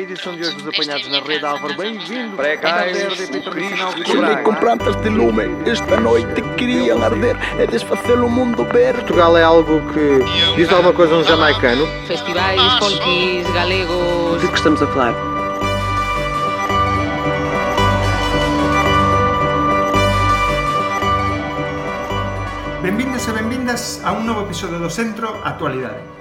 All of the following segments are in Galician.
Edição de hoje dos apanhados na rede Álvaro, bem-vindo. Precais, o Cristo Andei com plantas de lume, esta noite queriam arder, é desfazer o mundo verde. Portugal é algo que diz alguma coisa a um jamaicano. Festivais, folkis, galegos... De que estamos a falar? Benvindas e benvindas a un novo episodio do Centro Actualidade.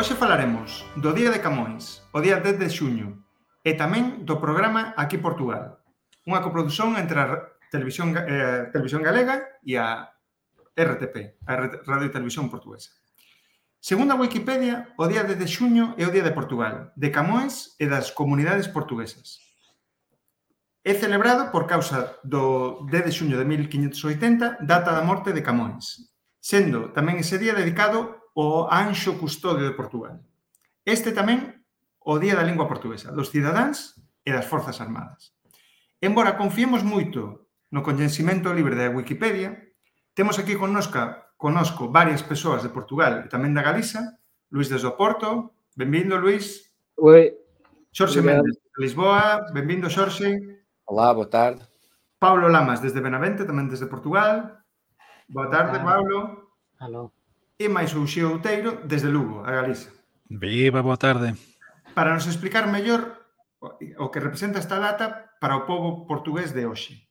Hoxe falaremos do Día de Camões, o día 10 de xuño, e tamén do programa Aquí Portugal, unha coprodución entre a Televisión, eh, Televisión Galega e a RTP, a Radio e Televisión Portuguesa. Segundo a Wikipedia, o día 10 de xuño é o Día de Portugal, de Camões e das comunidades portuguesas. É celebrado por causa do 10 de xuño de 1580, data da morte de Camões, sendo tamén ese día dedicado o Anxo Custodio de Portugal. Este tamén o Día da Lingua Portuguesa, dos cidadáns e das Forzas Armadas. Embora confiemos moito no coñecimento libre da Wikipedia, temos aquí connosca, conosco varias persoas de Portugal e tamén da Galiza, Luis desde o Porto, benvindo Luis. Oi. Xorxe Obrigado. Mendes de Lisboa, benvindo Xorxe. Olá, boa tarde. Paulo Lamas desde Benavente, tamén desde Portugal. Boa tarde, Olá. Paulo. Alô e máis Uxío Outeiro desde Lugo, a Galiza. Viva, boa tarde. Para nos explicar mellor o que representa esta data para o povo portugués de hoxe.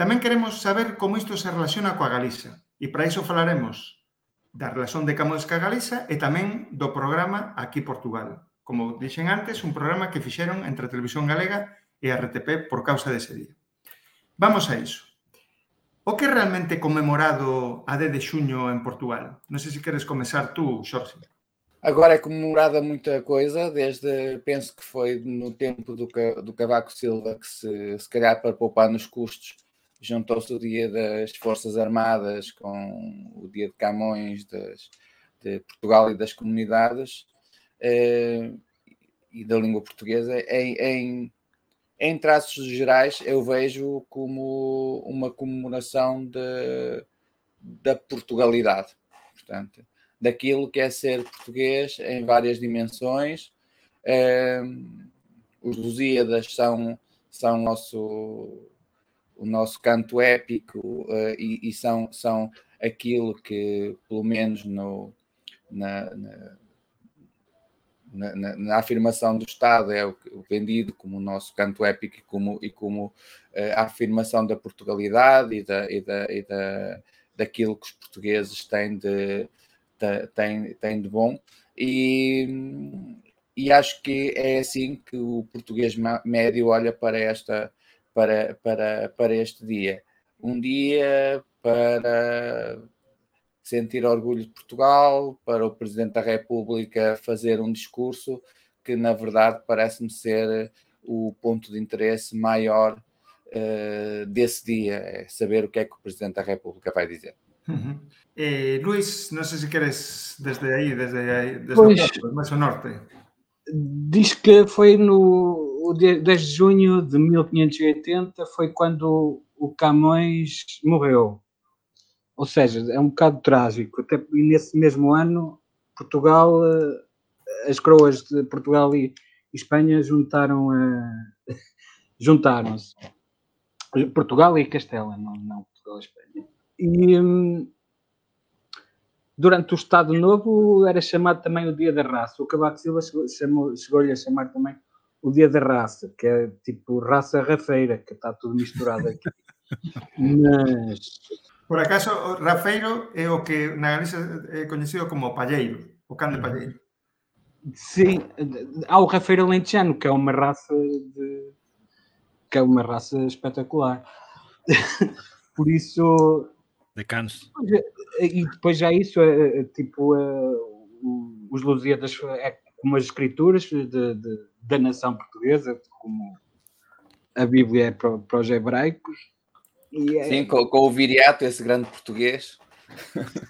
Tamén queremos saber como isto se relaciona coa Galiza, e para iso falaremos da relación de Camões ca Galiza e tamén do programa Aquí Portugal. Como dixen antes, un programa que fixeron entre a Televisión Galega e a RTP por causa dese día. Vamos a iso. O que é realmente conmemorado a 10 de xuño en Portugal? Non sei se queres comezar tú, Xorxe. Agora é comemorada muita coisa, desde penso que foi no tempo do, do Cavaco Silva que se, se calhar para poupar nos custos juntou-se o dia das Forças Armadas com o dia de Camões das, de Portugal e das comunidades eh, e da língua portuguesa em, em, em traços gerais eu vejo como uma comemoração de, da Portugalidade portanto daquilo que é ser português em várias dimensões. Ehm, os Lusíadas são, são nosso, o nosso canto épico eh, e, e são, são aquilo que, pelo menos no, na, na, na- na- na afirmação do Estado, é o, o vendido como o nosso canto épico e como, e como eh, a afirmação da Portugalidade e, da, e, da, e da, daquilo que os portugueses têm de, te- tem, tem de bom. E, e acho que é assim que o português médio olha para esta para, para, para este dia. Um dia para sentir orgulho de Portugal para o Presidente da República fazer um discurso que na verdade parece-me ser o ponto de interesse maior eh, desse dia, é saber o que é que o Presidente da República vai dizer. Uhum. Eh, Luís, non sei se queres desde aí, desde aí, desde Pois. o ao norte. Diz que foi no o dia 10 de junho de 1580, foi quando o Camões morreu. Ou seja, é um bocado trágico. Até e nesse mesmo ano, Portugal, eh, as coroas de Portugal e Espanha juntaram a juntaram-se. Portugal e Castela, não, não Portugal e Espanha. E hum, durante o Estado Novo era chamado também o Dia da Raça. O Cavaco Silva chegou- chegou-lhe a chamar também o Dia da Raça, que é tipo raça rafeira, que está tudo misturado aqui. Mas Por acaso, o Rafeiro é o que na Galiza é coñecido como o palleiro, o can de palleiro. sim, há o rafeiro alentejano, que é uma raça de que é uma raça espetacular. Por isso, De Canos. e depois já isso, é, é, tipo, é, os Lusíadas é como as escrituras de, de- da nação portuguesa, como a Bíblia é para, para os hebraicos. E é, Sim, com, com o Viriato, esse grande português.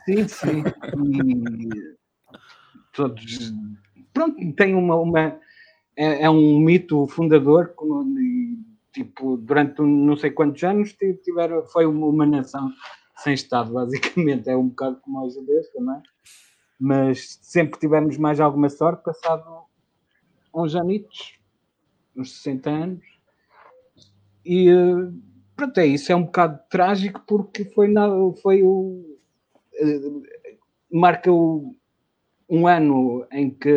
sim, sim. E todos. Pronto, tem uma. uma é, é um mito fundador, como, e, tipo, durante não sei quantos anos ti- tiveram, foi uma, nação sem Estado, basicamente. É um bocado como os judeus também. Mas sempre tivemos mais alguma sorte, passado uns anitos, uns 60 anos. E eh, pronto, é isso, é um bocado trágico porque foi, nada, foi o. eh, marca o, um ano em que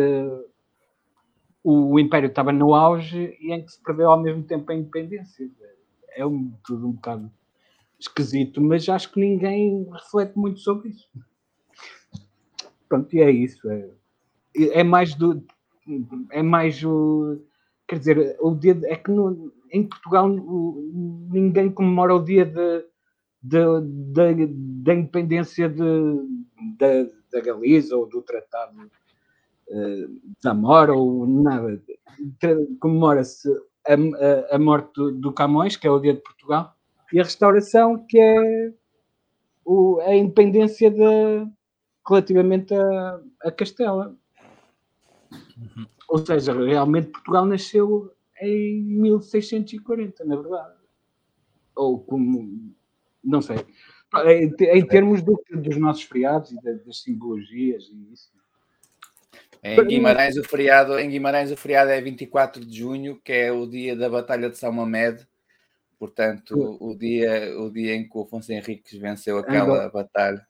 o Império estava no auge e em que se perdeu ao mesmo tempo a independência. É um, tudo um bocado esquisito, mas acho que ninguém reflete muito sobre isso. Pronto, e é isso. É, é mais do. É mais o. Quer dizer, o dia. de- é que no- em Portugal o- ninguém comemora o dia de, de- da, da independência de, da, da Galiza ou do Tratado eh, de Zamora ou nada. Comemora-se a, a, a morte do, do Camões, que é o dia de Portugal, e a restauração, que é o- a independência de, relativamente a, a Castela. Ou seja, realmente Portugal nasceu em 1640, na verdade. Ou como. Não sei. Em, em termos do- dos nossos feriados e da- das simbologias e isso. Em Guimarães, o feriado, em Guimarães, o feriado é 24 de junho, que é o dia da Batalha de São Mamed. Portanto, o dia, o dia em que o Afonso Henriques venceu aquela batalha.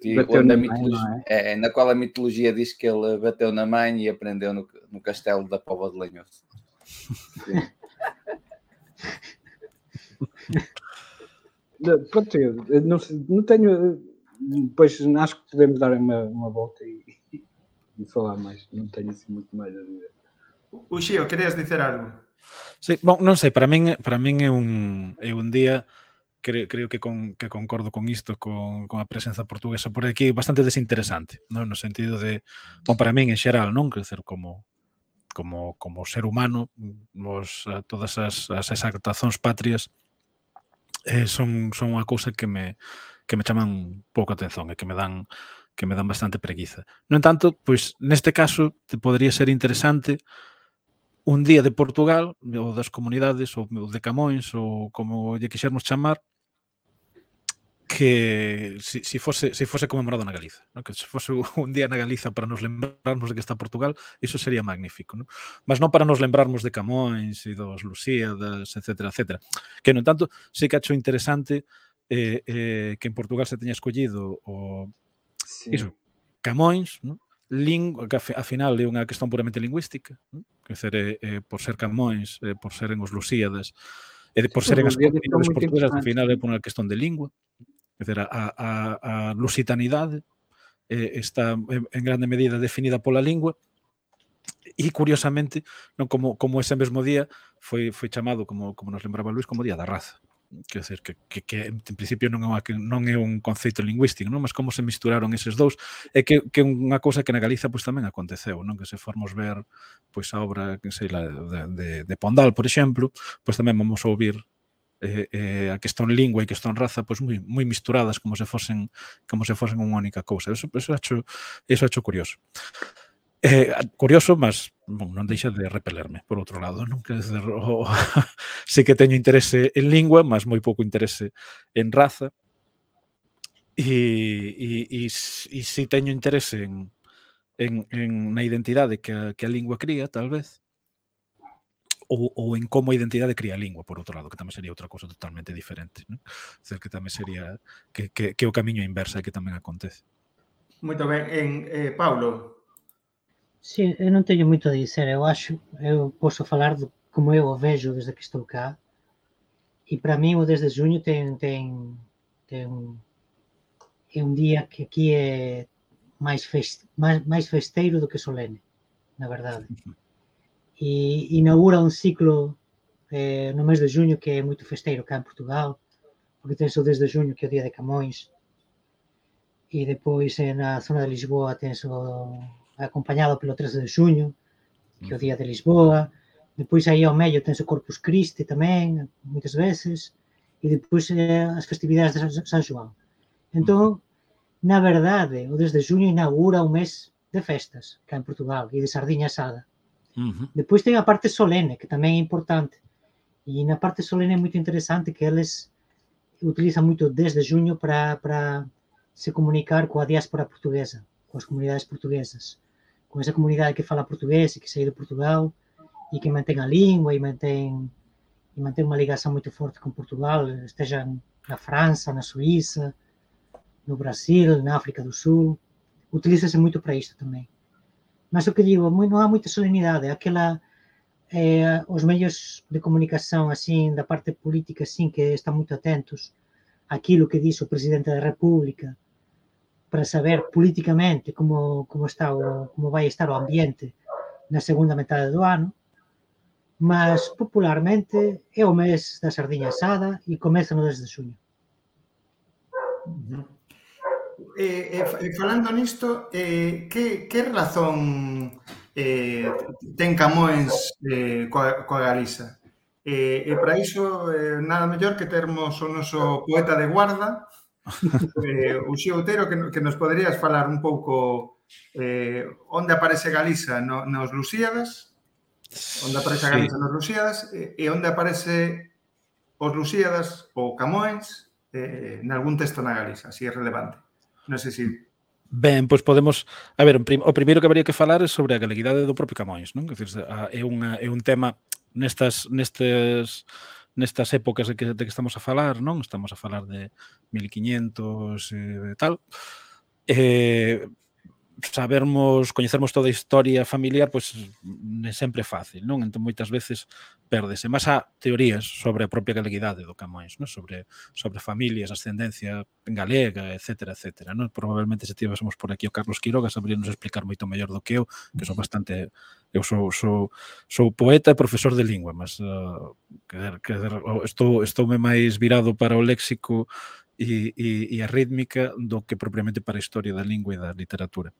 Dia na mãe, mitologia- não é? é, na qual a mitologia diz que ele bateu na mãe e aprendeu no, no castelo da Póvoa de Lanhoso. Pronto, não, não tenho. Depois acho que podemos dar uma, uma volta e, e falar mais. Não tenho assim muito mais a dizer. Uxío, querías dicer algo? Sí, bon, non sei, para min para min é un é un día creo, creo que, con, que concordo con isto, con, con a presenza portuguesa por aquí, bastante desinteresante, non? no sentido de, bom, para min en xeral, non? crecer como, como, como ser humano, os, todas as, as exaltacións patrias eh, son, son unha cousa que me, que me chaman a atención e que me dan que me dan bastante preguiza. No entanto, pois neste caso te podría ser interesante un día de Portugal ou das comunidades ou de Camões ou como lle quixermos chamar que si, si, fose, si fose conmemorado na Galiza, ¿no? que se fose un día na Galiza para nos lembrarnos de que está Portugal, iso sería magnífico. ¿no? Mas non para nos lembrarmos de Camões e dos Lusíadas, etc. etc. Que, no entanto, sei que acho interesante eh, eh, que en Portugal se teña escollido o... Sí. Iso, Camões, ¿no? Ling, que a final é unha cuestión puramente lingüística, ¿no? que ser, eh, eh, por ser Camões, eh, por seren os Lusíadas, e eh, por seren as comunidades portuguesas, ao final é por unha cuestión de lingua. Quer dizer, a, a, a lusitanidade eh, está en grande medida definida pola lingua e curiosamente, non como como ese mesmo día foi foi chamado como como nos lembraba Luis como día da raza. Quer dizer, que, que, que en principio non é, unha, non é un conceito lingüístico, non? mas como se misturaron eses dous, é que, que unha cousa que na Galiza pois, tamén aconteceu, non que se formos ver pois, a obra que sei la, de, de, de Pondal, por exemplo, pois tamén vamos a ouvir eh, eh, a cuestión lingua e a cuestión raza pois moi moi misturadas como se fosen como se fosen unha única cousa. Eso eso acho eso acho curioso. Eh, curioso, mas bon, non deixa de repelerme, por outro lado. Non? Que, dizer, sei que teño interese en lingua, mas moi pouco interese en raza. E, e, e, e si teño interese en, en, en na identidade que a, que a lingua cría, tal vez, ou, ou en como a identidade cría a lingua, por outro lado, que tamén sería outra cousa totalmente diferente. Non? Dizer, que tamén sería que, que, que o camiño inversa que tamén acontece. Moito ben. En, eh, Paulo? Sí, eu non teño moito a dizer. Eu acho, eu posso falar de como eu o vejo desde que estou cá. E para mí o desde junho ten, ten, ten é un día que aquí é máis, fest, máis, máis festeiro do que solene, na verdade. E inaugura un ciclo eh, no mes de junho que é moito festeiro cá en Portugal, porque tens o desde junho que é o día de Camões, e depois eh, na zona de Lisboa tens o acompañado pelo 13 de xuño, que é o día de Lisboa, depois aí ao medio tens o Corpus Christi tamén, moitas veces, e depois eh, as festividades de San João. Entón, na verdade, o desde xuño inaugura un mes de festas cá en Portugal e de sardiña asada. Uh -huh. Depois ten a parte solene, que tamén é importante. E na parte solene é moito interesante que eles utilizan moito desde xuño para, se comunicar coa diáspora portuguesa, coas comunidades portuguesas, con esa comunidade que fala portugués e que saí de Portugal e que mantén a língua e mantén, e mantém uma ligação muito forte com Portugal, esteja na França, na Suíça, no Brasil, na África do Sul. Utiliza-se muito para isto também. Mas o que digo, não há muita solenidade, aquela eh, os meios de comunicação assim da parte política assim que estão muito atentos àquilo que diz o presidente da República para saber politicamente como como está o, como vai estar o ambiente na segunda metade do ano. Mas popularmente é o mes da sardinha asada e comeza no 10 de xuño. E, eh, eh, eh, falando nisto, eh, que, que razón eh, ten Camões eh, coa, coa Galiza? Eh, e para iso, eh, nada mellor que termos o noso poeta de guarda, eh, o Xio Outero, que, que nos poderías falar un pouco eh, onde aparece Galiza no, nos Lusíadas, onde aparece sí. Galiza nos Lusíadas, e, e onde aparece os Lusíadas ou Camões eh, en algún texto na Galiza, así é relevante. Non sei se... Ben, pois podemos, a ver, o primeiro que habría que falar é sobre a galeguidade do propio Camões, non? Decir, é unha é un tema nestas nestes nestas épocas de que, de que estamos a falar, non? Estamos a falar de 1500 e tal. Eh, sabermos, coñecermos toda a historia familiar, pois non é sempre fácil, non? Entón moitas veces perdese. Mas há teorías sobre a propia galeguidade do Camões, non? Sobre sobre familias, ascendencia galega, etc, etc, non? Probablemente se tivésemos por aquí o Carlos Quiroga sabríamos explicar moito mellor do que eu, que sou bastante eu sou sou sou poeta e profesor de lingua, mas eh, uh, que, que, estou estoume máis virado para o léxico e, e, e a rítmica do que propiamente para a historia da lingua e da literatura.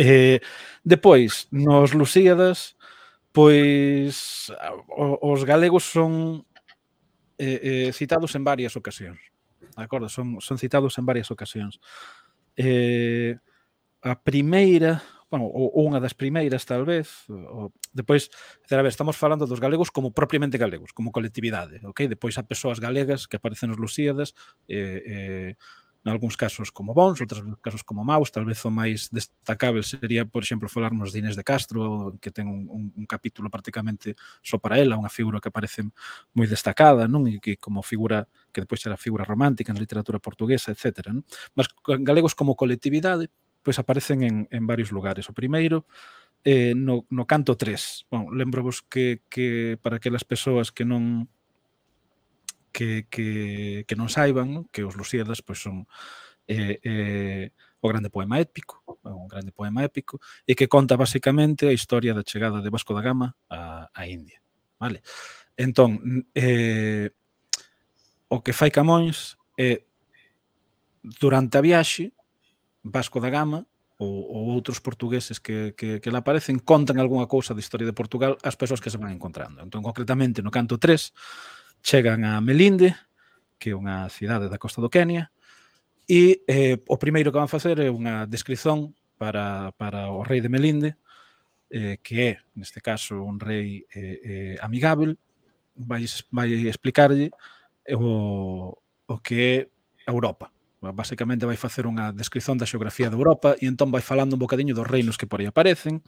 Eh, depois, nos Lusíadas, pois os galegos son eh, eh, citados en varias ocasións. De acordo? Son, son citados en varias ocasións. Eh, a primeira, bueno, ou unha das primeiras talvez, o, depois, a ver, estamos falando dos galegos como propiamente galegos, como colectividade, ok? Depois a persoas galegas que aparecen nos Lusíadas, eh, eh, en algúns casos como bons, outros casos como maus, tal vez o máis destacável sería, por exemplo, falarmos de Inés de Castro, que ten un, un, un capítulo prácticamente só para ela, unha figura que aparece moi destacada, non? E que como figura que depois era figura romántica na literatura portuguesa, etc. Non? Mas galegos como colectividade, pois aparecen en, en varios lugares. O primeiro, eh, no, no canto 3. Bon, lembrovos que, que para aquelas persoas que non que, que, que non saiban que os Lusíadas pois, son eh, eh, o grande poema épico, un grande poema épico, e que conta basicamente a historia da chegada de Vasco da Gama a, a India. Vale? Entón, eh, o que fai Camões é, eh, durante a viaxe, Vasco da Gama ou, ou outros portugueses que, que, que lá aparecen contan algunha cousa da historia de Portugal ás persoas que se van encontrando. Entón, concretamente, no canto 3, chegan a Melinde, que é unha cidade da costa do Kenia, e eh, o primeiro que van facer é unha descripción para, para o rei de Melinde, eh, que é, neste caso, un rei eh, eh, amigável, vai, vai explicarlle o, o que é Europa. Basicamente vai facer unha descripción da xeografía de Europa e entón vai falando un bocadiño dos reinos que por aí aparecen.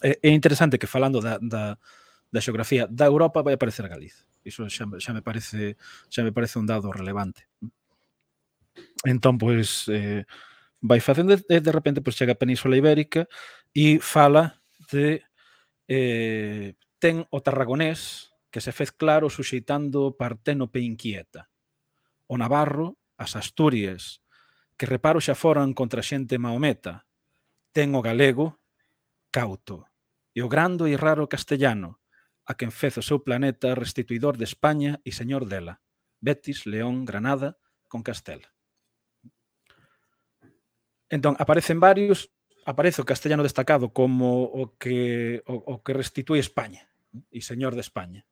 É, é interesante que falando da, da, da xeografía da Europa vai aparecer Galiza iso xa, xa me parece xa me parece un dado relevante. Entón, pois, eh, vai facendo e de repente pois chega a Península Ibérica e fala de eh, ten o tarragonés que se fez claro suxeitando Parténope inquieta. O Navarro, as Asturias, que reparo xa foran contra xente maometa. Ten o galego, cauto, e o grande e raro castellano, a quen fez o seu planeta restituidor de España e señor dela, Betis, León, Granada, con Castela. Entón, aparecen varios, aparece o castellano destacado como o que, o, o que restitui España e señor de España.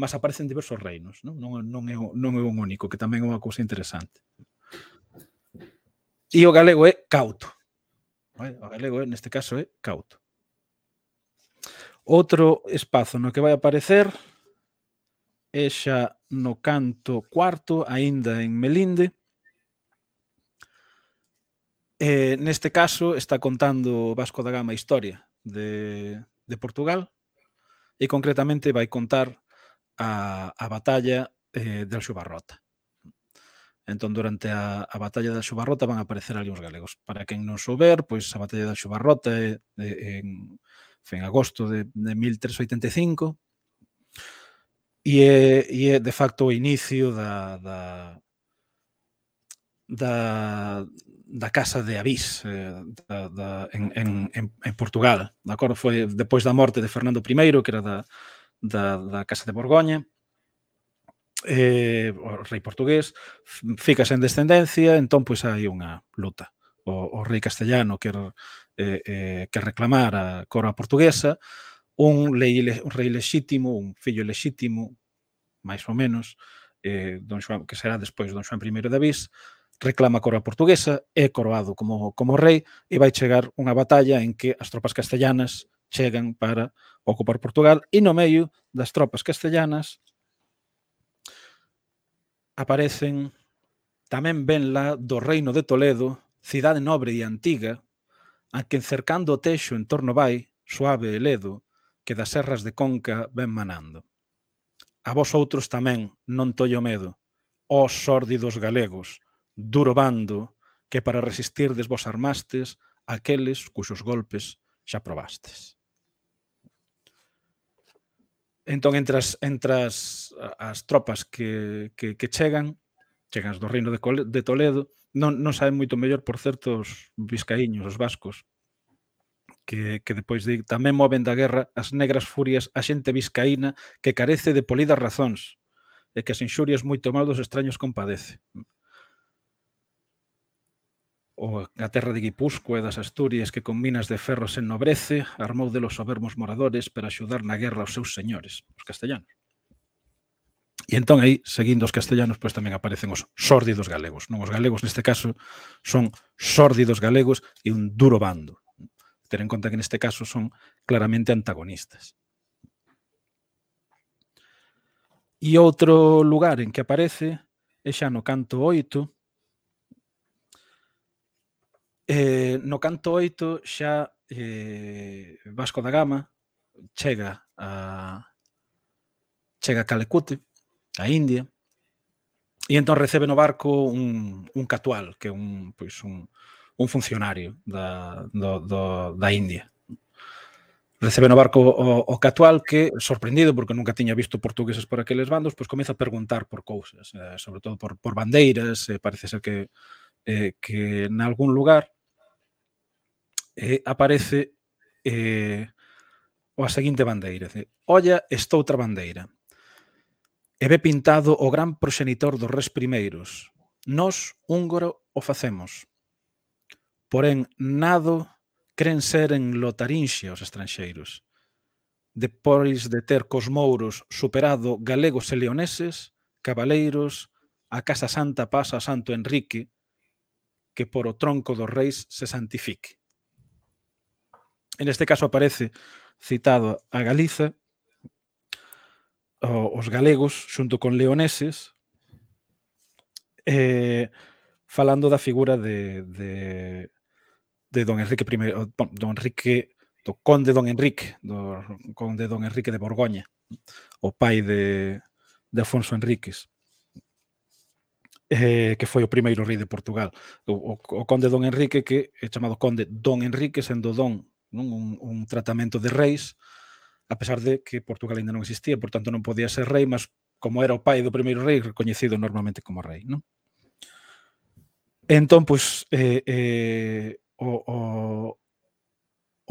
Mas aparecen diversos reinos, non, non, non, é, non é un único, que tamén é unha cousa interesante. E o galego é cauto. O galego, neste caso, é cauto. Outro espazo no que vai aparecer é xa no canto cuarto, aínda en Melinde. Eh, neste caso está contando Vasco da Gama a historia de, de Portugal e concretamente vai contar a, a batalla eh, del Xubarrota. Entón, durante a, a batalla da Xubarrota van aparecer ali os galegos. Para quen non souber, pois a batalla da Xubarrota é, é, é en, foi en agosto de, de 1385, e é, e é de facto o inicio da, da, da, da Casa de Avís eh, da, da, en, en, en Portugal. De acordo? Foi depois da morte de Fernando I, que era da, da, da Casa de Borgoña, eh, o rei portugués, fica sen descendencia, entón pois hai unha luta. O, o rei castellano quer eh, eh, que reclamar a coroa portuguesa, un, lei, un rei lexítimo, un fillo lexítimo, máis ou menos, eh, don Xoan, que será despois don Xoan I de Avís, reclama a coroa portuguesa, é coroado como, como rei e vai chegar unha batalla en que as tropas castellanas chegan para ocupar Portugal e no meio das tropas castellanas aparecen tamén ben lá do reino de Toledo, cidade nobre e antiga, a quen cercando o teixo en torno vai, suave e ledo, que das serras de Conca ven manando. A vos outros tamén non tollo medo, ó sórdidos galegos, duro bando, que para resistirdes vos armastes aqueles cuxos golpes xa probastes. Entón, entre as, entre as, as tropas que, que, que chegan, chegan do reino de, de Toledo, non, non saben moito mellor por certos vizcaíños, os vascos, que, que depois de, tamén moven da guerra as negras furias a xente vizcaína que carece de polidas razóns e que as inxurias moito mal dos extraños compadece. O a terra de Guipúscoa e das Asturias que con minas de ferro se ennobrece, armou de los soberbos moradores para axudar na guerra aos seus señores, os castellanos. E entón aí, seguindo os castellanos, pois tamén aparecen os sórdidos galegos. Non os galegos, neste caso, son sórdidos galegos e un duro bando. Ter en conta que neste caso son claramente antagonistas. E outro lugar en que aparece é xa no canto 8. Eh, no canto 8 xa eh, Vasco da Gama chega a chega a Calecute, a India. E entón recebe no barco un, un catual, que é un, pois un, un funcionario da, do, do, da India. Recebe no barco o, o catual que, sorprendido porque nunca tiña visto portugueses por aqueles bandos, pois comeza a preguntar por cousas, eh, sobre todo por, por bandeiras, eh, parece ser que, eh, que en algún lugar eh, aparece eh, o a seguinte bandeira. Dice, Olla esta outra bandeira e ve pintado o gran proxenitor dos res primeiros. Nos, húngaro, o facemos. Porén, nado cren ser en lotarinxia os estranxeiros. Depois de ter cos mouros superado galegos e leoneses, cabaleiros, a Casa Santa pasa a Santo Enrique, que por o tronco dos reis se santifique. En este caso aparece citado a Galiza, os galegos xunto con leoneses eh, falando da figura de, de, de don Enrique I, bon, don Enrique, do conde don Enrique, do conde don Enrique de Borgoña, o pai de, de Afonso Enríquez, eh, que foi o primeiro rei de Portugal. O, o, o conde don Enrique, que é chamado conde don Enrique, sendo don non? Un, un tratamento de reis, a pesar de que Portugal ainda non existía, por tanto non podía ser rei, mas como era o pai do primeiro rei, recoñecido normalmente como rei, non? Entón, pois, eh, eh, o, o,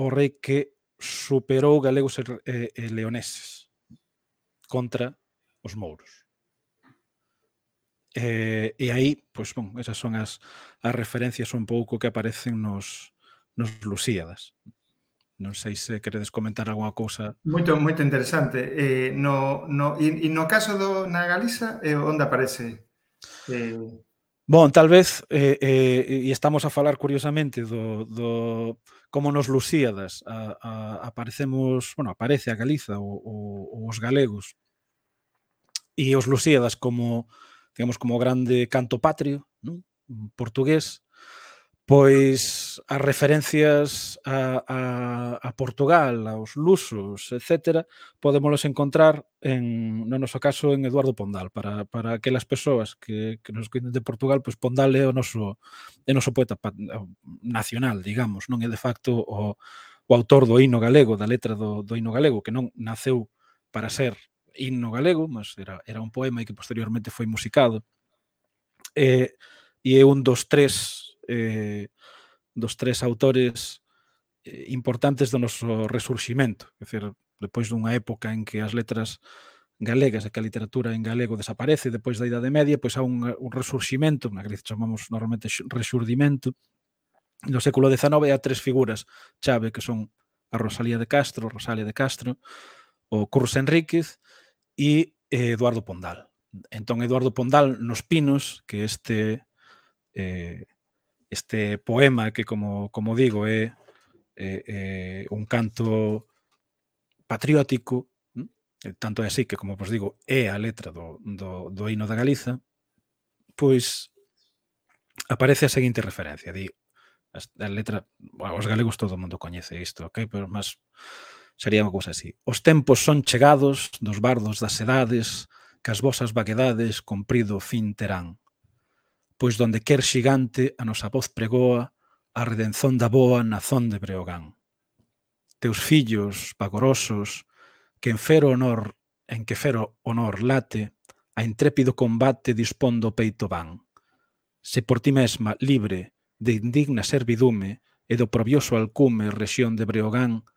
o rei que superou galegos e, e, e leoneses contra os mouros. Eh, e aí, pois, bon, esas son as, as referencias un pouco que aparecen nos, nos Lusíadas. Non sei se queredes comentar algunha cousa. Moito, moito interesante. Eh, no, no, e, e no caso do, na Galiza, eh, onde aparece? Eh... Bon, tal vez, eh, eh, e estamos a falar curiosamente do, do como nos Lusíadas a, a, aparecemos, bueno, aparece a Galiza ou, ou, os galegos e os Lusíadas como, digamos, como grande canto patrio, non? portugués, Pois as referencias a, a, a Portugal, aos lusos, etc., podémolos encontrar, en, no noso caso, en Eduardo Pondal. Para, para aquelas persoas que, que nos cuiden de Portugal, pois Pondal é o noso, é noso poeta nacional, digamos, non é de facto o, o autor do hino galego, da letra do, do hino galego, que non naceu para ser himno galego, mas era, era un poema e que posteriormente foi musicado. E, e é un dos tres eh, dos tres autores eh, importantes do noso resurximento. É dicir, depois dunha época en que as letras galegas, e que a literatura en galego desaparece depois da Idade Media, pois há un, un resurximento, na Galicia chamamos normalmente resurdimento, no século XIX há tres figuras chave que son a Rosalía de Castro, Rosalia de Castro, o Curso Enríquez e eh, Eduardo Pondal. Entón, Eduardo Pondal nos Pinos, que este eh, este poema que, como, como digo, é, é, é un canto patriótico, eh, tanto é así que, como vos digo, é a letra do, do, do hino da Galiza, pois aparece a seguinte referencia, di, a letra, bueno, os galegos todo o mundo coñece isto, ok, pero máis sería unha cousa así. Os tempos son chegados dos bardos das edades, que as vosas vaguedades comprido fin terán pois donde quer xigante a nosa voz pregoa a redenzón da boa nazón de Breogán. Teus fillos vagorosos, que en fero honor, en que fero honor late, a intrépido combate dispondo o peito van. Se por ti mesma, libre, de indigna servidume e do probioso alcume rexión de Breogán,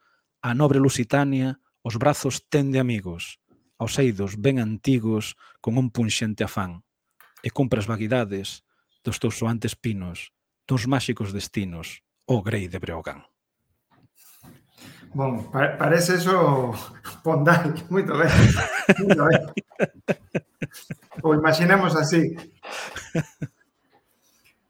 a nobre Lusitania os brazos tende amigos, aos eidos ben antigos con un punxente afán, e cumpre as vaguidades dos teus soantes pinos, dos máxicos destinos, o grei de Breogán. Bon, pa parece eso pondal, moito ben. Moito ben. o imaginemos así.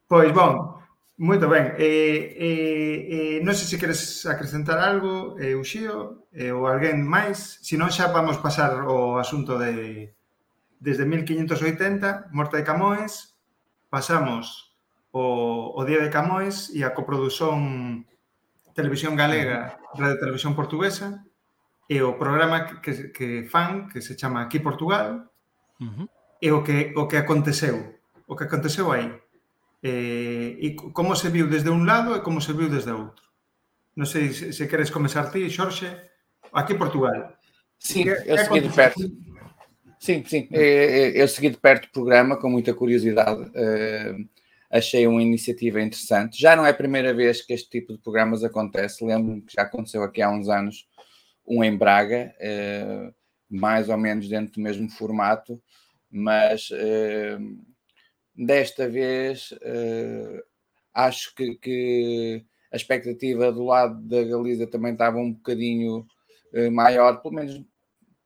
Pois, bon, moito ben. Eh, eh, eh, non sei se queres acrescentar algo, eh, Uxío, eh, ou alguén máis. Se non xa vamos pasar o asunto de desde 1580, Morte de Camões, pasamos o, o Día de Camões e a coproduzón Televisión Galega, Radio Televisión Portuguesa, e o programa que, que fan, que se chama Aquí Portugal, uh -huh. e o que, o que aconteceu, o que aconteceu aí. E, e como se viu desde un lado e como se viu desde outro. Non sei se, se queres comezar ti, Xorxe, Aquí Portugal. Sí, que, eu que de perto. Sim, sim. Eu segui de perto o programa com muita curiosidade. eh, Achei uma iniciativa interessante. Já não é a primeira vez que este tipo de programas acontece. Lembro-me que já aconteceu aqui há uns anos um em Braga, eh, mais ou menos dentro do mesmo formato, mas eh, desta vez acho que, que a expectativa do lado da Galiza também estava um bocadinho maior, pelo menos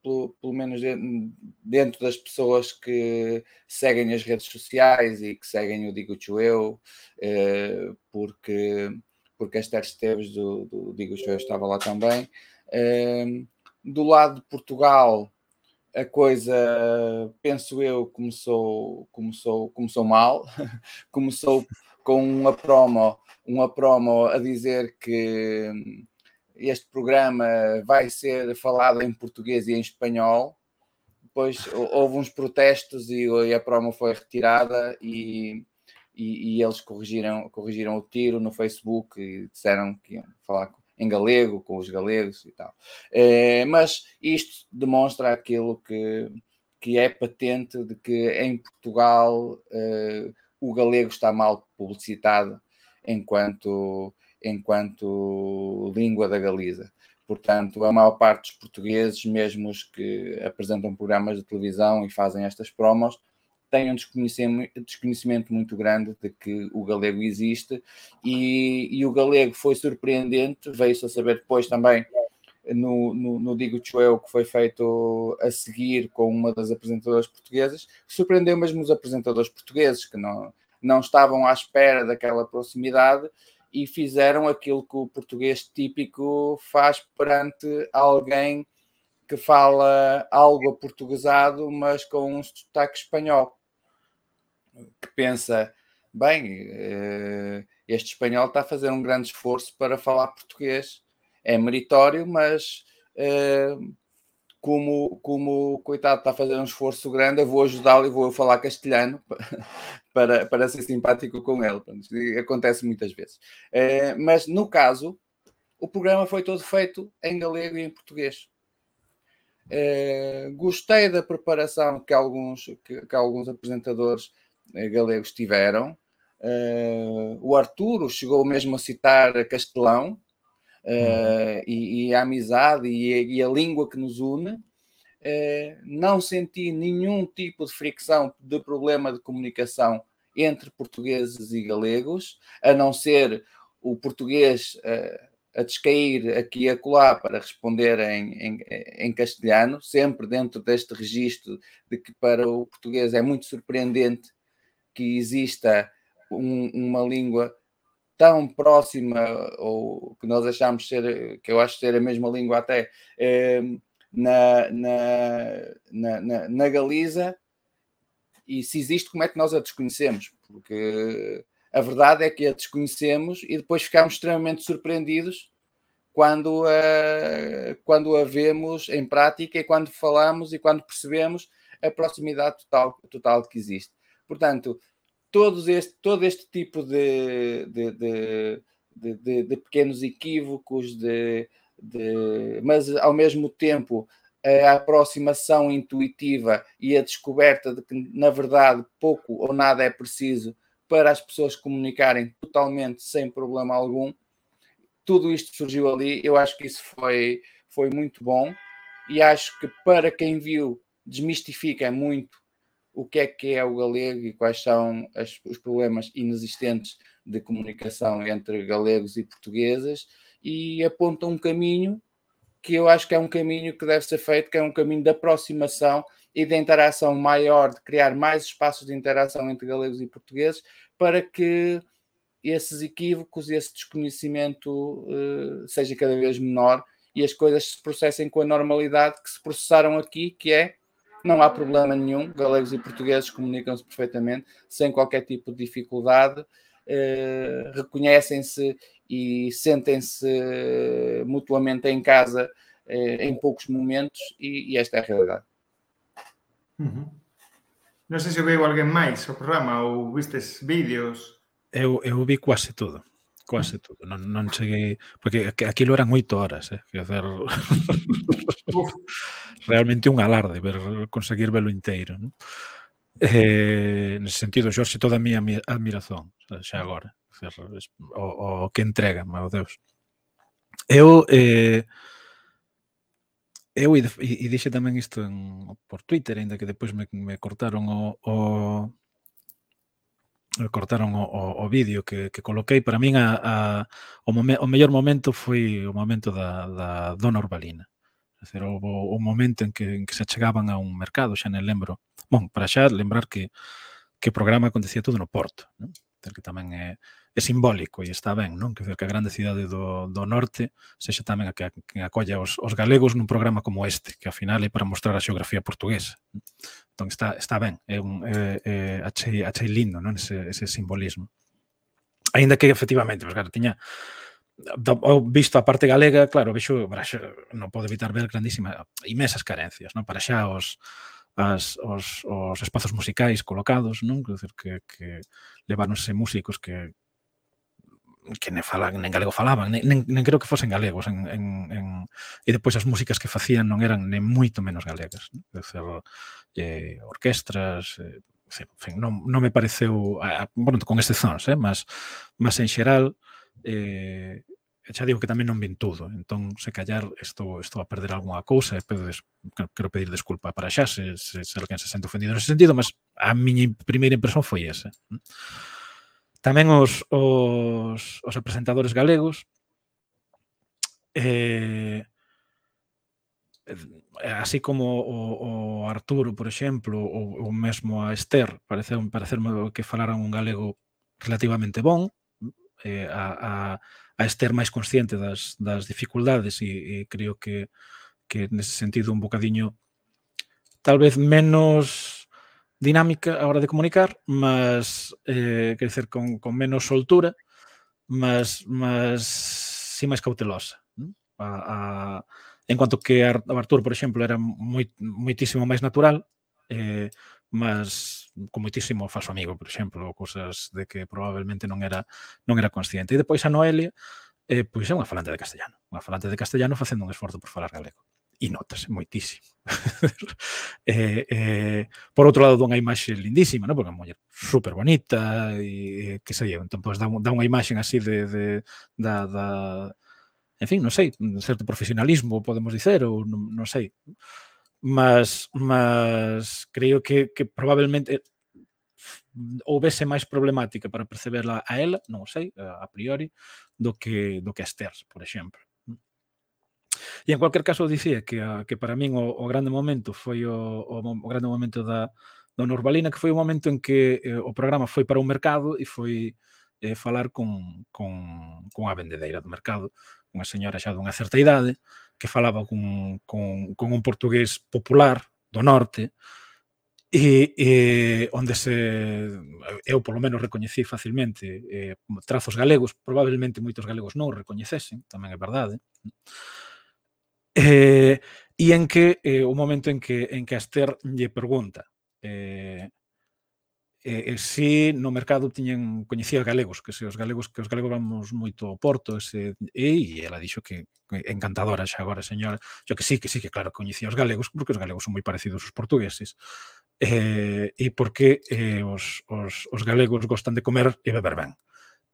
pelo, pelo menos de- dentro das pessoas que seguem as redes sociais e que seguem o Digo Eu, eh, porque, porque a Esther Esteves do, do Digo Eu estava lá também. Eh, do lado de Portugal, a coisa, penso eu, começou, começou, começou mal. começou com uma promo, uma promo a dizer que este programa vai ser falado em português e em espanhol. Depois hou- houve uns protestos e, a promo foi retirada e, e, e eles corrigiram, corrigiram o tiro no Facebook e disseram que iam falar em galego, com os galegos e tal. Eh, mas isto demonstra aquilo que, que é patente de que em Portugal eh, o galego está mal publicitado enquanto, enquanto língua da Galiza. Portanto, a maior parte dos portugueses, mesmo os que apresentam programas de televisão e fazem estas promos, têm um desconhecimento, muito grande de que o galego existe e, e o galego foi surpreendente, veio-se a saber depois também no, no, no Digo Eu, que foi feito a seguir com uma das apresentadoras portuguesas, surpreendeu mesmo os apresentadores portugueses, que não, não estavam à espera daquela proximidade e fizeram aquilo que o português típico faz perante alguém que fala algo aportuguesado, mas com um sotaque espanhol. Que pensa, bem, eh, este espanhol está a fazer um grande esforço para falar português. É meritório, mas uh, como, como coitado está a fazer um esforço grande, eu vou ajudá-lo e vou falar castelhano para, para ser simpático com ele. Acontece muitas vezes. Uh, mas no caso, o programa foi todo feito em galego e em português. Uh, gostei da preparação que alguns, que, que alguns apresentadores uh, galegos tiveram. Uh, o Arturo chegou mesmo a citar Castelão uhum. e, e, a amizade e a, e a, língua que nos une. Não senti nenhum tipo de fricção de problema de comunicação entre portugueses e galegos, a não ser o português a descair aqui e acolá para responder em, em, em, castelhano, sempre dentro deste registro de que para o português é muito surpreendente que exista um, uma língua tão próxima, ou que nós achamos ser, que eu acho ser a mesma língua até, eh, na, na, na, na Galiza, e se existe, como é que nós a desconhecemos? Porque a verdade é que a desconhecemos e depois ficamos extremamente surpreendidos quando a, quando a vemos em prática e quando falamos e quando percebemos a proximidade total, total que existe. Portanto, todos este, todo este tipo de, de, de, de pequenos equívocos, de, de, mas ao mesmo tempo a aproximação intuitiva e a descoberta de que, na verdade, pouco ou nada é preciso para as pessoas comunicarem totalmente sem problema algum. Tudo isto surgiu ali, eu acho que isso foi, foi muito bom e acho que para quem viu desmistifica muito o que é que é o galego e quais são as, os problemas inexistentes de comunicação entre galegos e portuguesas e aponta um caminho que eu acho que é um caminho que deve ser feito, que é um caminho de aproximação e de interação maior, de criar mais espaços de interação entre galegos e portugueses, para que esses equívocos e esse desconhecimento uh, seja cada vez menor e as coisas se processem com a normalidade que se processaram aqui, que é não há problema nenhum, galegos e portugueses comunicam-se perfeitamente, sem qualquer tipo de dificuldade, uh, reconhecem-se e sentem-se mutuamente em casa uh, em poucos momentos, e, e, esta é a realidade. Uhum. Non sei se veo alguén máis o programa ou vistes vídeos. Eu, eu vi quase todo quase todo. Non, non cheguei... Porque aquilo eran oito horas, eh? Que hacer... Realmente un alarde ver conseguir velo inteiro. Non? Eh, nese sentido, Xorxe, toda a miña admiración, xa agora. O, o que entregan, meu Deus. Eu eh, eu e, e dixe tamén isto en, por Twitter, ainda que depois me, me cortaron o, o me cortaron o, o, o vídeo que, que coloquei. Para min a, a, o, momen, o mellor momento foi o momento da, da dona Urbalina. É dizer, o, o momento en que, en que se chegaban a un mercado, xa non lembro. Bon, para xa lembrar que que o programa acontecía todo no Porto, non? que tamén é, eh, é simbólico e está ben, non? Que, que a grande cidade do, do norte sexa tamén a que, a, que acolla os, os galegos nun programa como este, que ao final é para mostrar a xeografía portuguesa. Entón está, está ben, é un, é, é, achei, achei lindo non? Ese, ese simbolismo. Ainda que efectivamente, pues, claro, tiña do, visto a parte galega, claro, vexo, xa, non pode evitar ver grandísimas, imensas carencias, non? Para xa os, as, os, os espazos musicais colocados, non? Quer dizer, que, que leváronse músicos que, que ne falan, nen galego falaban, nen, nen, creo que fosen galegos en, en, en, e depois as músicas que facían non eran nem moito menos galegas, né? dizer, eh, orquestras, eh, en non, non me pareceu, a, bueno, con excepcións, eh, mas, mas en xeral, eh, xa digo que tamén non vin todo, entón se callar estou, estou a perder algunha cousa e pedo des, quero pedir desculpa para xa se, se, se alguén se sente ofendido nese sentido, mas a miña primeira impresión foi esa. Eh? Tamén os, os, os representadores galegos eh, así como o, o Arturo, por exemplo, ou, ou mesmo a Esther, pareceu, parecerme que falaran un galego relativamente bon, eh, a, a, a Esther máis consciente das, das dificuldades e, e creo que, que nese sentido un bocadiño tal vez menos dinámica a hora de comunicar, mas, eh, quer dizer, con, con menos soltura, mas, mas sí máis cautelosa. ¿no? A, a, en cuanto que a Artur, por exemplo, era moi, moitísimo máis natural, eh, mas con moitísimo falso amigo, por exemplo, cousas de que probablemente non era non era consciente. E depois a Noelia, eh, pois é unha falante de castellano, unha falante de castellano facendo un esforzo por falar galego e notase moitísimo. eh, eh, por outro lado, dunha imaxe lindísima, non? porque é unha muller super bonita e que sei, entón, pois, dá, dá unha imaxe así de, de da, da, en fin, non sei, un certo profesionalismo, podemos dicer, ou non, non sei. Mas, mas creo que, que probablemente houvese máis problemática para perceberla a ela, non sei, a priori, do que do que a Esther, por exemplo. E en cualquier caso dicía que, a, que para min o, o grande momento foi o, o, o grande momento da, da Norbalina, que foi o momento en que eh, o programa foi para o mercado e foi eh, falar con, con, con a vendedeira do mercado, unha señora xa dunha certa idade, que falaba con, con, con un portugués popular do norte, e, e onde se eh, eu polo menos recoñecí facilmente eh, trazos galegos, probablemente moitos galegos non o recoñecesen, tamén é verdade. Eh, e en que eh, o momento en que en que a Esther lle pregunta eh, eh, se si no mercado tiñen coñecía galegos, que se os galegos que os galegos vamos moito ao Porto, ese, e, e ela dixo que encantadora xa agora, señora, yo que sí, que sí, que claro, coñecía os galegos, porque os galegos son moi parecidos aos portugueses. Eh, e porque eh, os, os, os galegos gostan de comer e beber ben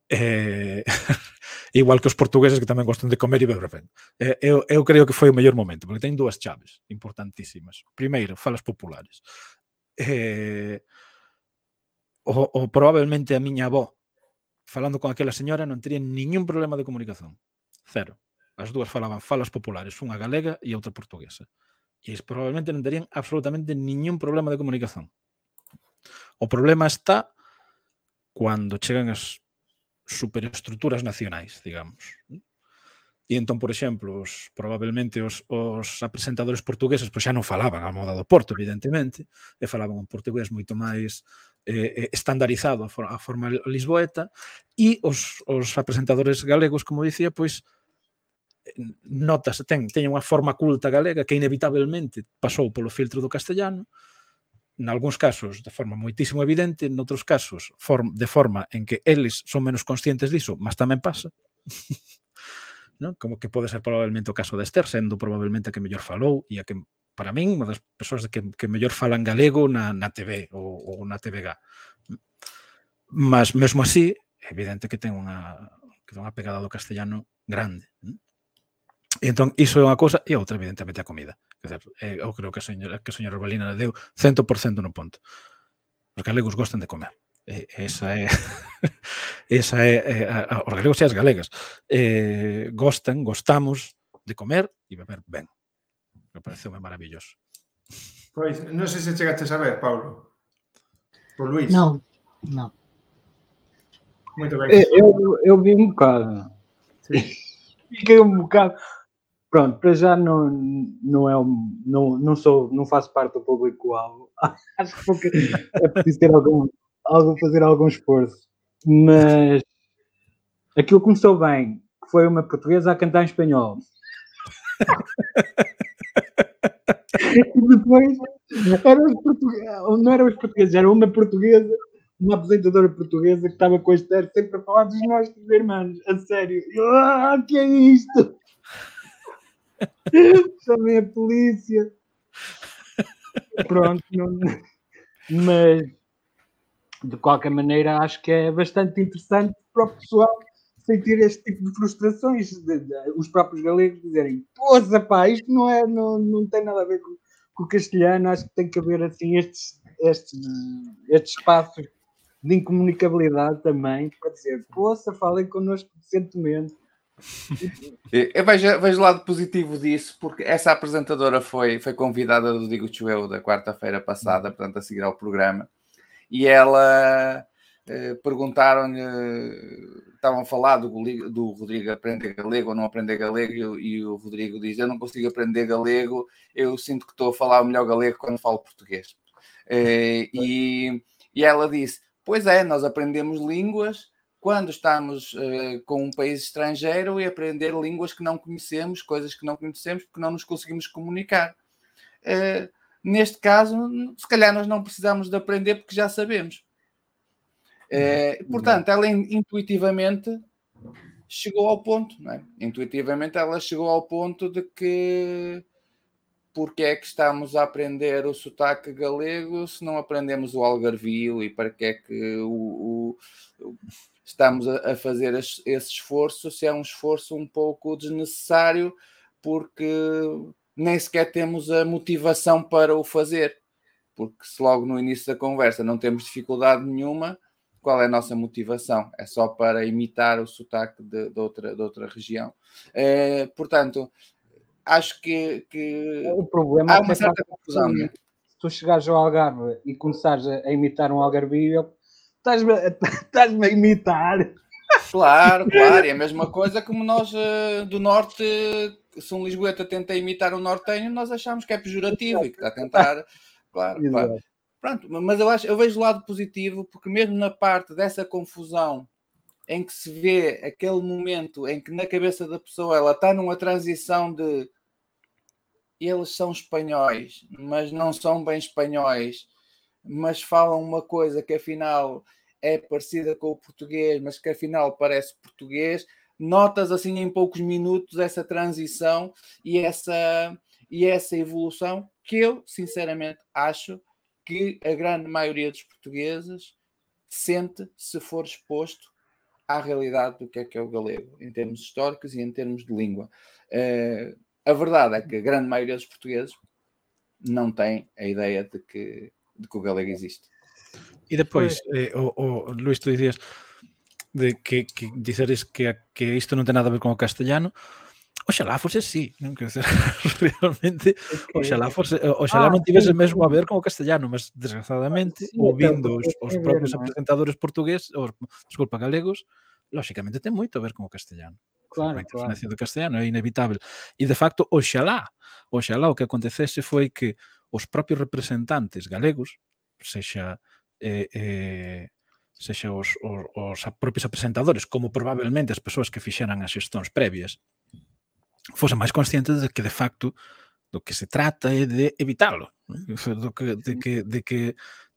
eh, igual que os portugueses que tamén gostan de comer e beber ben. Eh, eu, eu creo que foi o mellor momento, porque ten dúas chaves importantísimas. Primeiro, falas populares. Eh, o, o probablemente a miña avó falando con aquela señora non tería ningún problema de comunicación. Cero. As dúas falaban falas populares, unha galega e outra portuguesa. E es, probablemente non terían absolutamente ningún problema de comunicación. O problema está cuando chegan as superestruturas nacionais, digamos. E entón, por exemplo, os, probablemente os, os apresentadores portugueses pois xa non falaban a moda do Porto, evidentemente, e falaban un portugués moito máis eh, eh estandarizado a, for, a forma lisboeta, e os, os apresentadores galegos, como dicía, pois notas, ten, teñen unha forma culta galega que inevitablemente pasou polo filtro do castellano, nalgúns casos de forma moitísimo evidente, noutros casos form, de forma en que eles son menos conscientes diso, mas tamén pasa. non? Como que pode ser probablemente o caso de Esther, sendo probablemente a que mellor falou e a que para min, unha das persoas que, que mellor falan galego na, na TV ou, ou na TVG. Mas, mesmo así, é evidente que ten unha, que ten unha pegada do castellano grande. Non? Entón, iso é unha cousa e outra, evidentemente, a comida. Quer dizer, eh, eu creo que a señora, que a señora Balina deu 100% no ponto. Os galegos gostan de comer. E, esa é esa é, é a, a, os galegos e as galegas eh, gostan, gostamos de comer e beber ben. Me pareceu maravilloso. Pois, non sei se chegaste a saber, Paulo. Por Luís. Non, non. Moito ben. Eu, eu, eu vi un bocado. Sí. Fiquei un bocado. Pronto, para já não, não é não, não sou, não faço parte do público-alvo. Acho que é preciso ter algum, algum, fazer algum esforço. Mas aquilo começou bem, foi uma portuguesa a cantar em espanhol. e depois os não eram os portugueses, era uma portuguesa, uma apresentadora portuguesa que estava com a Esther sempre a falar dos nossos irmãos, a sério. E eu, ah, que é isto? Chamei a polícia. Pronto, não- mas de qualquer maneira acho que é bastante interessante para o pessoal sentir este tipo de frustrações, de- de- os próprios galegos dizerem, poça pá, isto não, é, não, não tem nada a ver com, com o castelhano, acho que tem que haver assim estes, estes, estes espaços de incomunicabilidade também, para dizer, poça, falem connosco decentemente. Eu vejo, vejo lado positivo disso, porque essa apresentadora foi, foi convidada do Digo Eu da quarta-feira passada, portanto, a seguir ao programa, e ela eh, perguntaram-lhe, estavam a falar do, do Rodrigo aprender galego ou não aprender galego, e, o- e o Rodrigo diz: Eu não consigo aprender galego, eu sinto que estou a falar o melhor galego quando falo português. Eh, e, e ela disse: Pois é, nós aprendemos línguas quando estamos uh, com um país estrangeiro e aprender línguas que não conhecemos, coisas que não conhecemos, porque não nos conseguimos comunicar. Uh, neste caso, se calhar nós não precisamos de aprender porque já sabemos. Uh, portanto, ela intuitivamente chegou ao ponto, é? Intuitivamente ela chegou ao ponto de que porque é que estamos a aprender o sotaque galego se não aprendemos o algarvio e para que é que o, o estamos a, a fazer esse, esforço se é um esforço um pouco desnecessário porque nem sequer temos a motivação para o fazer porque se logo no início da conversa não temos dificuldade nenhuma qual é a nossa motivação? É só para imitar o sotaque de, de outra, de outra região. É, portanto, acho que, que o problema há é uma certa confusão. Se tu chegares ao Algarve e começares a, imitar um algarvio, estás-me estás a imitar. Claro, claro, é a mesma coisa como nós uh, do Norte, se um Lisboeta tenta imitar um nortenho, nós achamos que é pejorativo e que está a tentar. Claro, claro. Pronto, mas eu, acho, eu vejo o lado positivo, porque mesmo na parte dessa confusão em que se vê aquele momento em que na cabeça da pessoa ela está numa transição de eles são espanhóis, mas não são bem espanhóis, mas falam uma coisa que afinal é parecida com o português, mas que afinal parece português. Notas assim em poucos minutos essa transição e essa, e essa evolução que eu sinceramente acho que a grande maioria dos portugueses sente se for exposto à realidade do que é que é o galego, em termos históricos e em termos de língua. Uh, a verdade é que a grande maioria dos portugueses não tem a ideia de que, de que o galego existe. E depois, eh, o, o Luís, tú dicías de que, que diceres que, que isto non ten nada a ver con o castellano, Oxalá fose sí, non que realmente oxalá fose, oxalá ah, non tivese sí. mesmo a ver con o castellano, mas desgraciadamente sí, ouvindo os, os propios verdad. presentadores portugués, os, desculpa, galegos, lóxicamente ten moito a ver con o castellano. Claro, a claro. do castellano é inevitável. E de facto, oxalá, oxalá o que acontecese foi que os propios representantes galegos, sexa eh, eh, sexa os, os, os propios apresentadores, como probablemente as persoas que fixeran as xestóns previas, fosen máis conscientes de que, de facto, do que se trata é de evitalo, do que, de que, de que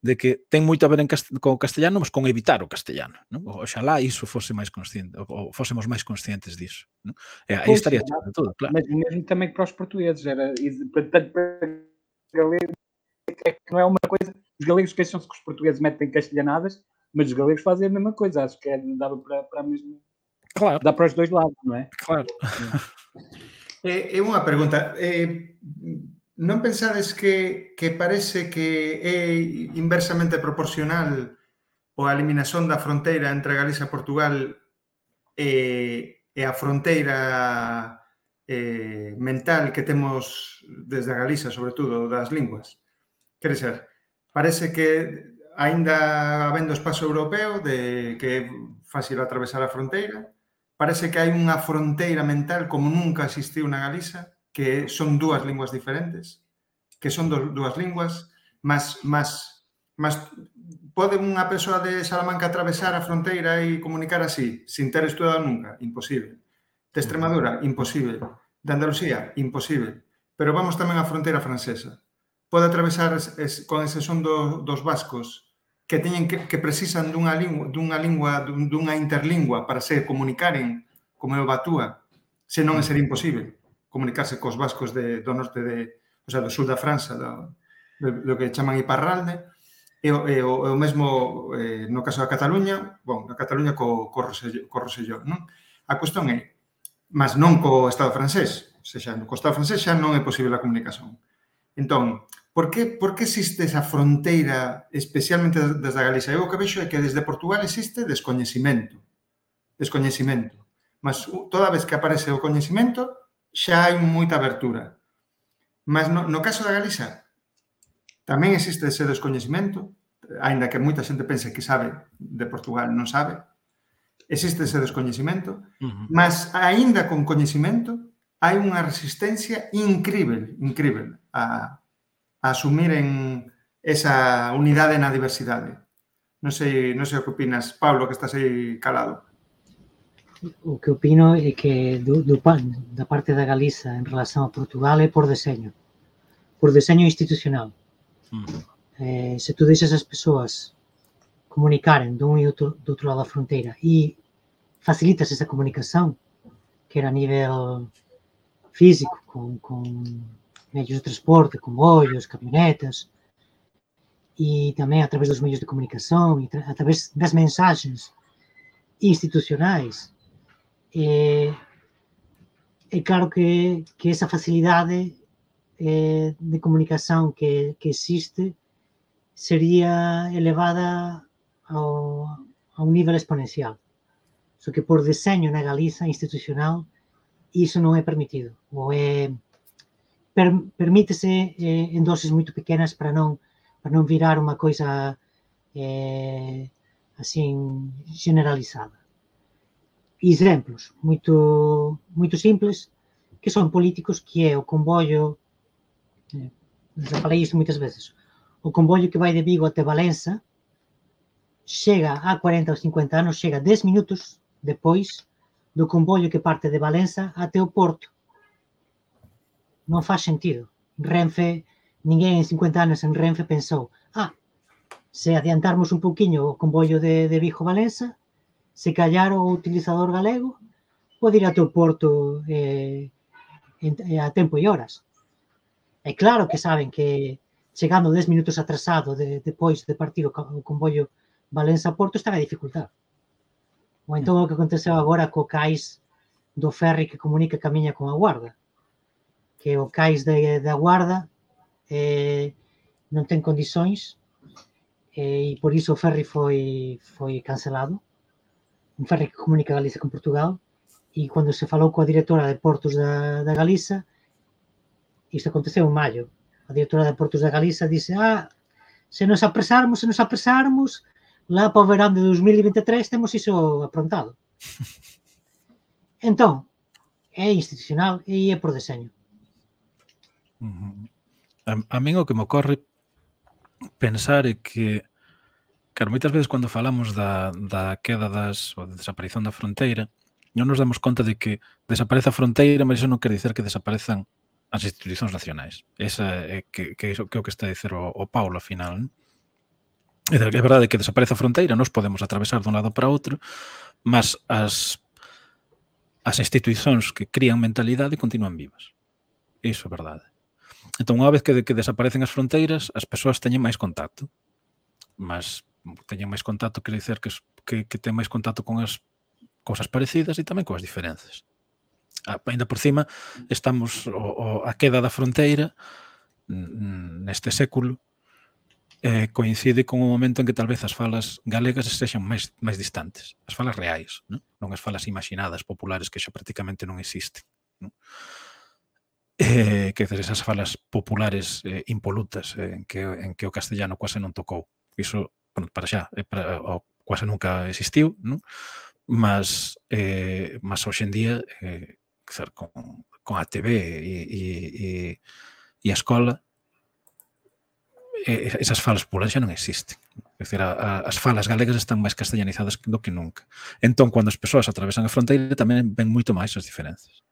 de que ten moito a ver en cast co castellano, mas con evitar o castellano, non? Oxalá iso fose máis consciente, ou fósemos máis conscientes disso, non? E aí pois, estaría claro, todo, claro. Mas mesmo também para os portugueses era, e, portanto, para, para, para, é que não é uma coisa os galegos queixam-se que os portugueses metem castelhanadas, mas os galegos fazem a mesma coisa, acho que é, dava para, para a mesma... Claro. Dá para os dois lados, não é? Claro. É, é unha pregunta, eh, non pensades que, que parece que é inversamente proporcional a eliminación da fronteira entre Galicia e Portugal e, e a fronteira eh, mental que temos desde a Galicia, sobre todo, das linguas? Quere ser, parece que aínda habendo espazo europeo de que é fácil atravesar a fronteira, parece que hai unha fronteira mental como nunca existiu na Galiza, que son dúas linguas diferentes, que son dúas linguas, mas, mas, mas pode unha persoa de Salamanca atravesar a fronteira e comunicar así, sin ter estudado nunca? Imposible. De Extremadura? Imposible. De Andalucía? Imposible. Pero vamos tamén á fronteira francesa pode atravesar es, con excepción do, dos vascos que teñen que, que precisan dunha lingua, dunha lingua dunha interlingua para se comunicaren como é o Batúa, senón mm. sería imposible comunicarse cos vascos de, do norte de, o sea, do sul da França, do, do que chaman Iparralde, e o, e o, e o mesmo eh, no caso da Cataluña, bon, a Cataluña co, co, Roselló, co Roselló, non? A cuestión é, mas non co Estado francés, se xa, co Estado francés xa non é posible a comunicación. Entón, Por que, por que existe esa fronteira, especialmente desde a Galiza? Eu o que vexo é que desde Portugal existe descoñecimento. Descoñecimento. Mas toda vez que aparece o coñecimento, xa hai moita abertura. Mas no, no caso da Galiza, tamén existe ese descoñecimento, aínda que moita xente pense que sabe de Portugal, non sabe. Existe ese descoñecimento, uh -huh. mas aínda con coñecimento, hai unha resistencia incrível, incrível a asumir en esa unidade na diversidade. Non sei, non sei o que opinas, Pablo, que estás aí calado. O que opino é que do, do, pan- da parte da Galiza en relación a Portugal é por deseño. Por deseño institucional. Mm. Eh, se tú deixas as persoas comunicaren dun e outro, do outro lado da fronteira e facilitas esa comunicación, que era a nivel físico, con, con medios de transporte, comboios, camionetas, e tamén a través dos medios de comunicación, e tra- a través das mensaxes institucionais. Eh, é claro que, que esa facilidade eh, de comunicación que, que existe sería elevada ao, a un nivel exponencial. Só que por deseño na Galiza institucional iso non é permitido. Ou é per, permítese eh, en doses moito pequenas para non para non virar unha coisa eh, así generalizada. Exemplos moito moito simples que son políticos que é o comboio eh, já falei isto moitas veces o comboio que vai de Vigo até Valença chega a 40 ou 50 anos, chega 10 minutos depois do comboio que parte de Valença até o Porto. non faz sentido. Renfe, ninguén en 50 anos en Renfe pensou ah, se adiantarmos un pouquiño o comboio de, de Vigo Valença, se callar o utilizador galego, pode ir até o porto eh, en, eh, a tempo e horas. É claro que saben que chegando 10 minutos atrasado de, depois de partir o, o comboio Valença-Porto estaba a dificultar. Ou entón o que aconteceu agora co cais do ferry que comunica Camiña con a Guarda. Que o cais de, da Guarda eh, non ten condições eh, e por iso o ferry foi, foi cancelado. Un ferry que comunica Galicia con Portugal e cando se falou coa directora de Portos da, da Galiza isto aconteceu en maio a directora de Portos da Galiza dice ah, se nos apresarmos, se nos apresarmos lá para o verán de 2023 temos iso aprontado entón é institucional e é por deseño Ujú. A, a min o que me ocorre pensar é que Claro, moitas veces cando falamos da, da queda das, ou da desaparición da fronteira, non nos damos conta de que desaparece a fronteira, mas iso non quer dizer que desaparezan as institucións nacionais. Esa é que, que, iso, que é o que está a dizer o, o Paulo ao final. Non? É verdade que desaparece a fronteira, nos podemos atravesar dun lado para outro, mas as, as institucións que crían mentalidade continúan vivas. Iso é verdade. Entón, unha vez que, que desaparecen as fronteiras, as persoas teñen máis contacto. Mas teñen máis contacto, quer dizer que, que, que ten máis contacto con as cousas parecidas e tamén coas diferenzas. Ainda por cima, estamos o, o, a queda da fronteira neste século eh, coincide con o momento en que tal vez as falas galegas estexan máis, máis distantes, as falas reais, non, non as falas imaginadas, populares, que xa prácticamente non existen. Non? eh, que esas falas populares eh, impolutas eh, en, que, en que o castellano quase non tocou. Iso, bueno, para xa, eh, para, o, quase nunca existiu, non? mas, eh, mas hoxendía, eh, con, con a TV e, e, e, e a escola, eh, esas falas populares xa non existen. É dicir, a, a, as falas galegas están máis castellanizadas do que nunca. Entón, cando as persoas atravesan a fronteira, tamén ven moito máis as diferenzas.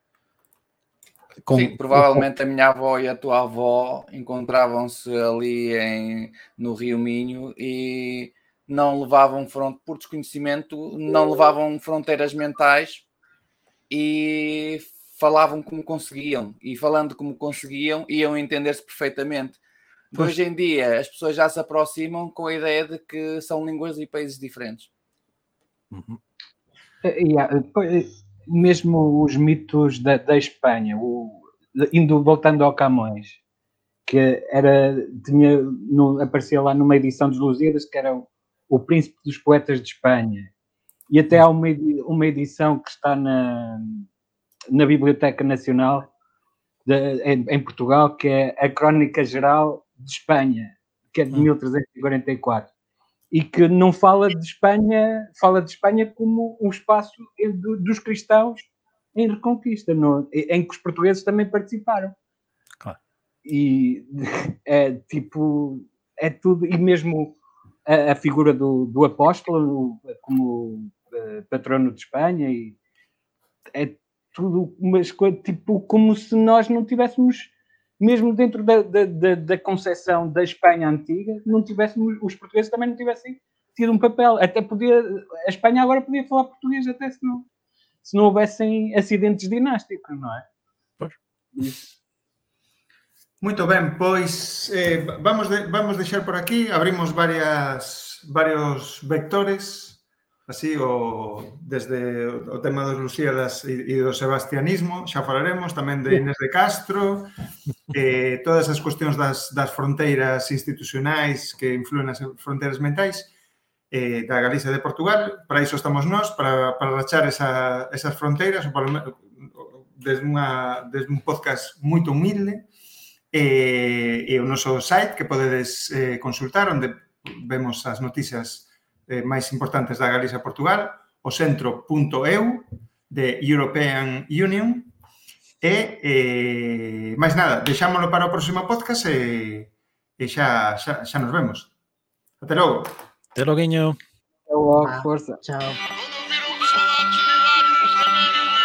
Sim, provavelmente a minha avó e a tua avó encontravam-se ali em, no Rio Minho e não levavam front, por desconhecimento, não levavam fronteiras mentais e falavam como conseguiam. E falando como conseguiam, iam entender-se perfeitamente. Pois. Hoje em dia as pessoas já se aproximam com a ideia de que são línguas e países diferentes. Uhum. Yeah, pois, mesmo os mitos da, da Espanha, o, indo voltando ao Camões, que era tinha no, aparecia lá numa edição dos Lusíadas que era o, o príncipe dos poetas de Espanha e até há uma, uma edição que está na, na Biblioteca Nacional de- em, em Portugal que é a Crónica Geral de Espanha que é de Hum. 1344 e que não fala de Espanha, fala de Espanha como um espaço dos cristãos em reconquista, no- em que os portugueses também participaram. Claro. E é tipo, é tudo, e mesmo a, a figura do, do apóstolo como uh, patrono de Espanha e é tudo umas coisas tipo como se nós não tivéssemos mesmo dentro da, da, da, da concepção da Espanha antiga, não tivéssemos, os portugueses também não tivessem tido um papel. Até podia, a Espanha agora podia falar português até se não, se não houvessem acidentes dinásticos, não é? Pois. Isso. Muito ben, pois eh, vamos, de, vamos deixar por aquí, abrimos varias, varios vectores, así o desde o tema dos Lusíadas e do sebastianismo, xa falaremos tamén de Inés de Castro, eh, todas as cuestións das, das fronteiras institucionais que influen nas fronteiras mentais eh, da Galicia de Portugal, para iso estamos nós, para, para rachar esa, esas fronteiras, ou para, desde, unha, desde un podcast moito humilde, eh, e o noso site que podedes eh, consultar, onde vemos as noticias eh, máis importantes da Galiza Portugal, o centro.eu de European Union e eh, máis nada, deixámoslo para o próximo podcast e, e xa, xa, xa nos vemos. Até logo. Até loguinho. Boa, ah, força. Tchau.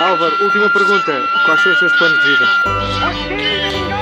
Álvaro, última pergunta. Quais são os seus planos de vida? Ah,